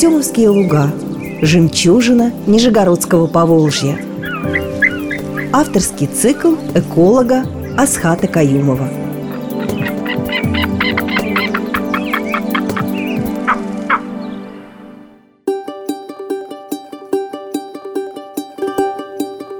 Артемовские луга Жемчужина Нижегородского Поволжья Авторский цикл эколога Асхата Каюмова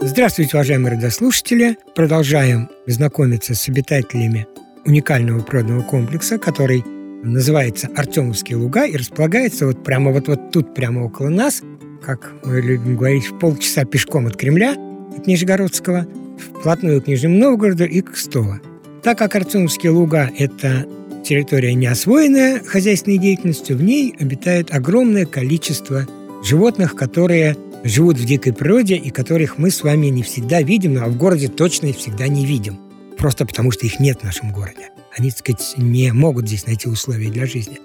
Здравствуйте, уважаемые радиослушатели! Продолжаем знакомиться с обитателями уникального природного комплекса, который называется Артемовские луга и располагается вот прямо вот, вот тут, прямо около нас, как мы любим говорить, в полчаса пешком от Кремля, от Нижегородского, вплотную к Нижнему Новгороду и к Кстово. Так как Артемовские луга – это территория неосвоенная хозяйственной деятельностью, в ней обитает огромное количество животных, которые живут в дикой природе и которых мы с вами не всегда видим, а в городе точно их всегда не видим. Просто потому, что их нет в нашем городе они, так сказать, не могут здесь найти условия для жизни.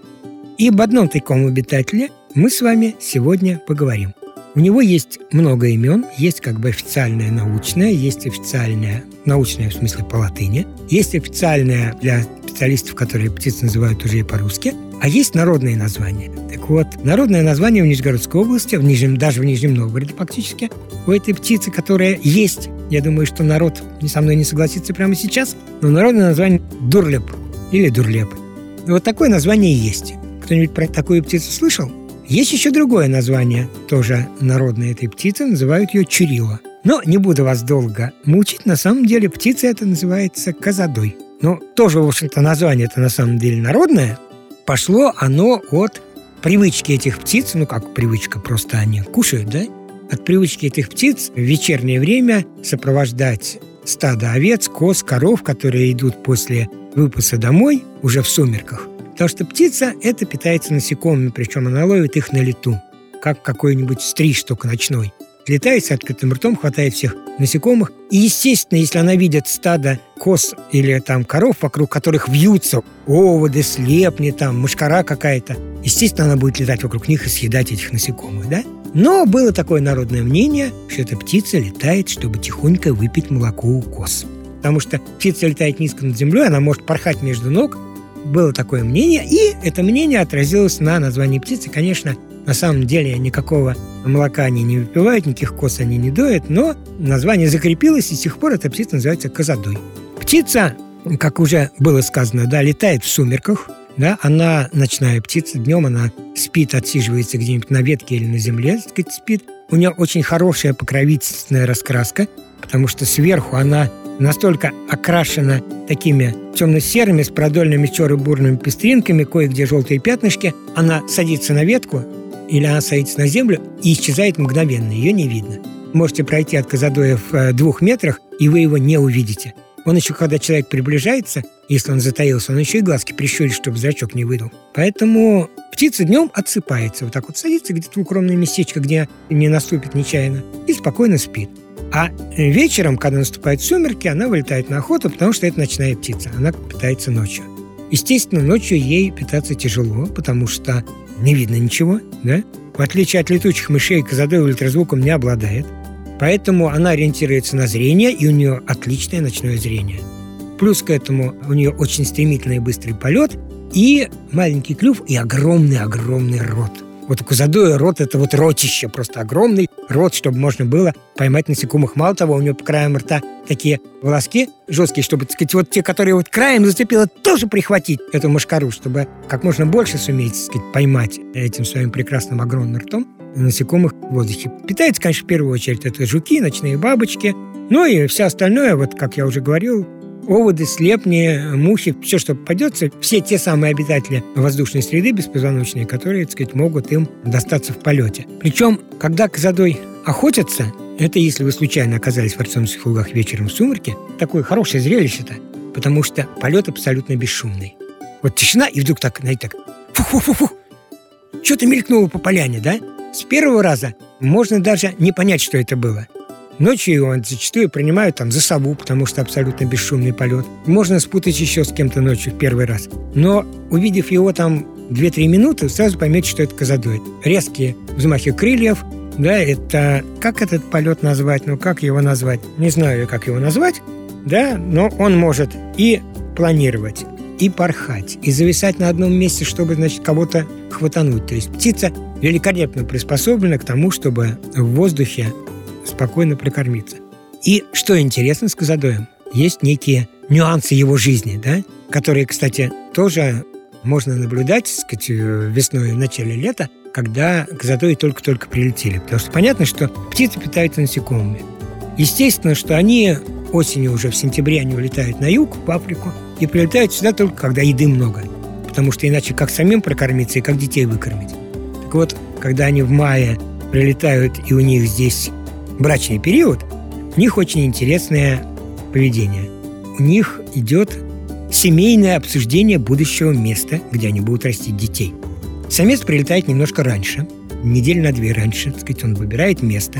И об одном таком обитателе мы с вами сегодня поговорим. У него есть много имен, есть как бы официальное научное, есть официальное научное в смысле по латыни, есть официальное для специалистов, которые птицы называют уже и по-русски, а есть народные названия. Так вот, народное название в Нижегородской области, в Нижнем, даже в Нижнем Новгороде фактически, у этой птицы, которая есть я думаю, что народ со мной не согласится прямо сейчас, но народное название дурлеп или дурлеп. Вот такое название есть. Кто-нибудь про такую птицу слышал? Есть еще другое название, тоже народное этой птицы, называют ее чурила. Но не буду вас долго мучить, на самом деле птица это называется козадой. Но тоже, в общем-то, название это на самом деле народное. Пошло оно от привычки этих птиц, ну как привычка, просто они кушают, да? От привычки этих птиц в вечернее время сопровождать стадо овец, коз, коров, которые идут после выпаса домой уже в сумерках. Потому что птица это питается насекомыми, причем она ловит их на лету, как какой-нибудь стриж, только ночной. Летает с открытым ртом, хватает всех насекомых. И, естественно, если она видит стадо коз или там коров, вокруг которых вьются оводы, слепни, там, мушкара какая-то, естественно, она будет летать вокруг них и съедать этих насекомых, да? Но было такое народное мнение, что эта птица летает, чтобы тихонько выпить молоко у коз. Потому что птица летает низко над землей, она может порхать между ног. Было такое мнение, и это мнение отразилось на названии птицы. Конечно, на самом деле никакого молока они не выпивают, никаких коз они не доят, но название закрепилось, и с тех пор эта птица называется козадой. Птица, как уже было сказано, да, летает в сумерках, да, она ночная птица, днем она спит, отсиживается где-нибудь на ветке или на земле, так сказать, спит. У нее очень хорошая покровительственная раскраска, потому что сверху она настолько окрашена такими темно-серыми с продольными черно-бурными пестринками, кое-где желтые пятнышки. Она садится на ветку или она садится на землю и исчезает мгновенно, ее не видно. Можете пройти от Казадоя в э, двух метрах, и вы его не увидите. Он еще, когда человек приближается, если он затаился, он еще и глазки прищурит, чтобы зрачок не выдал. Поэтому птица днем отсыпается. Вот так вот садится где-то в укромное местечко, где не наступит нечаянно, и спокойно спит. А вечером, когда наступают сумерки, она вылетает на охоту, потому что это ночная птица. Она питается ночью. Естественно, ночью ей питаться тяжело, потому что не видно ничего, да? В отличие от летучих мышей, козадой ультразвуком не обладает. Поэтому она ориентируется на зрение, и у нее отличное ночное зрение. Плюс к этому у нее очень стремительный и быстрый полет, и маленький клюв, и огромный-огромный рот. Вот у рот – это вот ротище, просто огромный рот, чтобы можно было поймать насекомых. Мало того, у нее по краям рта такие волоски жесткие, чтобы, так сказать, вот те, которые вот краем зацепило, тоже прихватить эту мошкару, чтобы как можно больше суметь, так сказать, поймать этим своим прекрасным огромным ртом насекомых в воздухе. Питается, конечно, в первую очередь это жуки, ночные бабочки, ну и все остальное, вот как я уже говорил, оводы, слепни, мухи, все, что попадется, все те самые обитатели воздушной среды беспозвоночные, которые, так сказать, могут им достаться в полете. Причем, когда козадой охотятся, это если вы случайно оказались в Артемских лугах вечером в сумерке, такое хорошее зрелище-то, потому что полет абсолютно бесшумный. Вот тишина, и вдруг так, знаете, так, фу-фу-фу-фу, что-то мелькнуло по поляне, да? С первого раза можно даже не понять, что это было. Ночью его зачастую принимают там за сову, потому что абсолютно бесшумный полет. Можно спутать еще с кем-то ночью в первый раз. Но увидев его там 2-3 минуты, сразу поймете, что это козадоид. Резкие взмахи крыльев, да, это... Как этот полет назвать? Ну, как его назвать? Не знаю, как его назвать, да, но он может и планировать, и порхать, и зависать на одном месте, чтобы, значит, кого-то хватануть. То есть птица великолепно приспособлена к тому, чтобы в воздухе спокойно прокормиться. И что интересно с Казадоем, есть некие нюансы его жизни, да, которые, кстати, тоже можно наблюдать, так сказать, весной в начале лета, когда Казадои только-только прилетели. Потому что понятно, что птицы питаются насекомыми. Естественно, что они осенью уже в сентябре они улетают на юг, в Африку, и прилетают сюда только когда еды много. Потому что иначе как самим прокормиться и как детей выкормить. Так вот, когда они в мае прилетают, и у них здесь брачный период, у них очень интересное поведение. У них идет семейное обсуждение будущего места, где они будут растить детей. Самец прилетает немножко раньше, неделю на две раньше, так сказать, он выбирает место,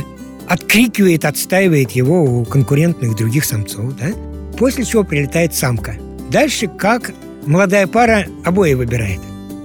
открикивает, отстаивает его у конкурентных других самцов, да? после чего прилетает самка. Дальше как молодая пара обои выбирает.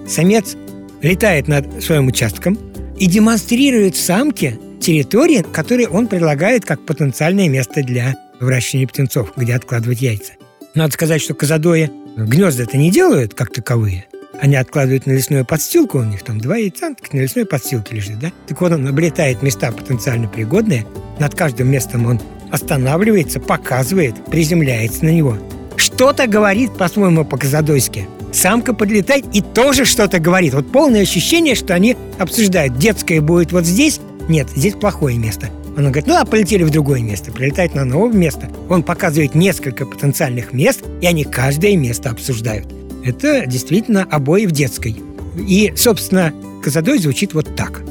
Самец летает над своим участком и демонстрирует самке территории, которые он предлагает как потенциальное место для выращивания птенцов, где откладывать яйца. Надо сказать, что казадои гнезда это не делают как таковые. Они откладывают на лесную подстилку, у них там два яйца, так на лесной подстилке лежит, да? Так вот он облетает места потенциально пригодные, над каждым местом он останавливается, показывает, приземляется на него. Что-то говорит, по-своему, по-казадойски. Самка подлетает и тоже что-то говорит. Вот полное ощущение, что они обсуждают. Детское будет вот здесь, нет, здесь плохое место. Он говорит, ну а полетели в другое место, прилетает на новое место. Он показывает несколько потенциальных мест, и они каждое место обсуждают. Это действительно обои в детской. И, собственно, Казадой звучит вот так –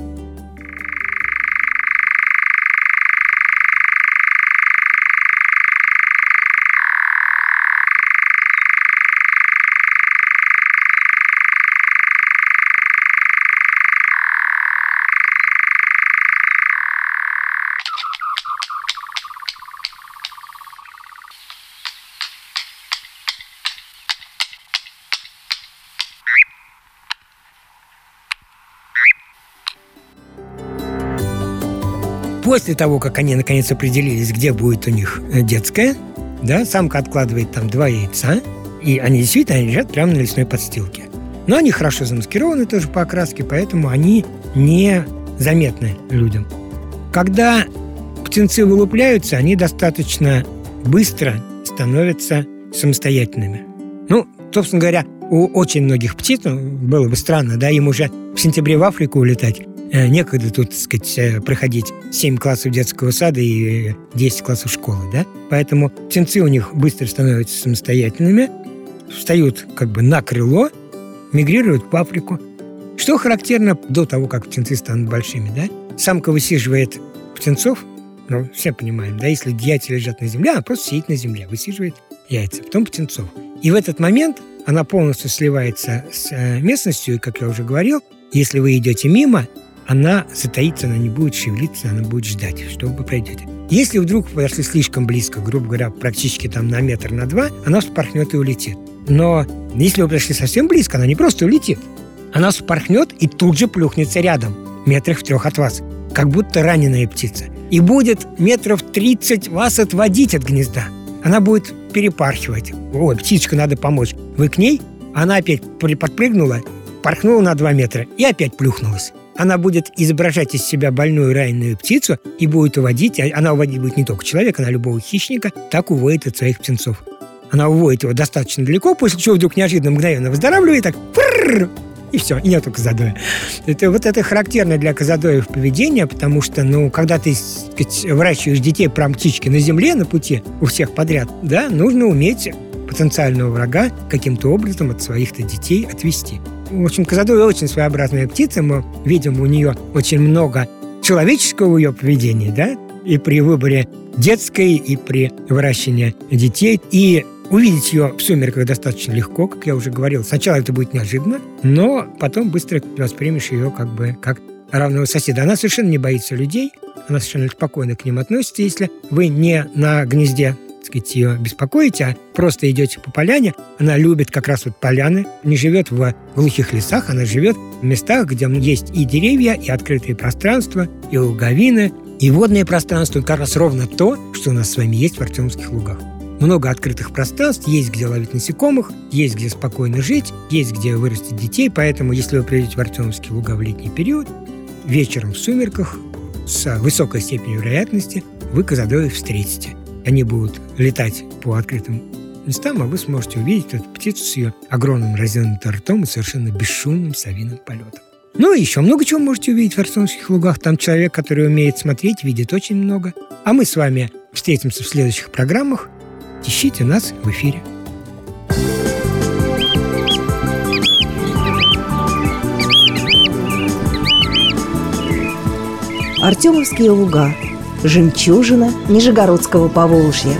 После того, как они наконец определились, где будет у них э, детская, да, самка откладывает там два яйца, и они действительно лежат прямо на лесной подстилке. Но они хорошо замаскированы тоже по окраске, поэтому они не заметны людям. Когда птенцы вылупляются, они достаточно быстро становятся самостоятельными. Ну, собственно говоря, у очень многих птиц, ну, было бы странно, да, им уже в сентябре в Африку улетать, некогда тут, так сказать, э, проходить 7 классов детского сада и 10 классов школы, да? Поэтому птенцы у них быстро становятся самостоятельными, встают как бы на крыло, мигрируют в Африку. Что характерно до того, как птенцы станут большими, да? Самка высиживает птенцов, ну, все понимаем, да, если яйца лежат на земле, она просто сидит на земле, высиживает яйца, потом птенцов. И в этот момент она полностью сливается с э, местностью, и, как я уже говорил, если вы идете мимо, она затаится, она не будет шевелиться, она будет ждать, что вы пройдете. Если вдруг подошли слишком близко, грубо говоря, практически там на метр, на два, она вспорхнет и улетит. Но если вы подошли совсем близко, она не просто улетит. Она вспорхнет и тут же плюхнется рядом, метрах в трех от вас, как будто раненая птица. И будет метров 30 вас отводить от гнезда. Она будет перепархивать. Ой, птичка, надо помочь. Вы к ней, она опять подпрыгнула, порхнула на 2 метра и опять плюхнулась она будет изображать из себя больную раненую птицу и будет уводить, а она уводить будет не только человека, она любого хищника, так уводит от своих птенцов. Она уводит его достаточно далеко, после чего вдруг неожиданно мгновенно выздоравливает, так и все, и нету казадоя. Это, вот это характерно для казадоев поведение, потому что, ну, когда ты сказать, выращиваешь детей прям птички на земле, на пути у всех подряд, да, нужно уметь потенциального врага каким-то образом от своих-то детей отвести. В общем, Казадоя очень своеобразная птица. Мы видим у нее очень много человеческого ее поведения, да, и при выборе детской, и при выращивании детей. И увидеть ее в сумерках достаточно легко, как я уже говорил. Сначала это будет неожиданно, но потом быстро воспримешь ее как бы как равного соседа. Она совершенно не боится людей, она совершенно спокойно к ним относится. Если вы не на гнезде сказать, ее беспокоите, а просто идете по поляне. Она любит как раз вот поляны, не живет в глухих лесах, она живет в местах, где есть и деревья, и открытые пространства, и луговины, и водное пространство. Как раз ровно то, что у нас с вами есть в Артемовских лугах. много открытых пространств, есть где ловить насекомых, есть где спокойно жить, есть где вырастить детей. Поэтому, если вы придете в Артемовские луга в летний период, вечером в сумерках с высокой степенью вероятности вы козадоев встретите. Они будут летать по открытым местам, а вы сможете увидеть эту птицу с ее огромным разинутым ртом и совершенно бесшумным совиным полетом. Ну и еще много чего можете увидеть в Артемовских лугах. Там человек, который умеет смотреть, видит очень много. А мы с вами встретимся в следующих программах. Ищите нас в эфире. Артемовские луга. Жемчужина Нижегородского Поволжья.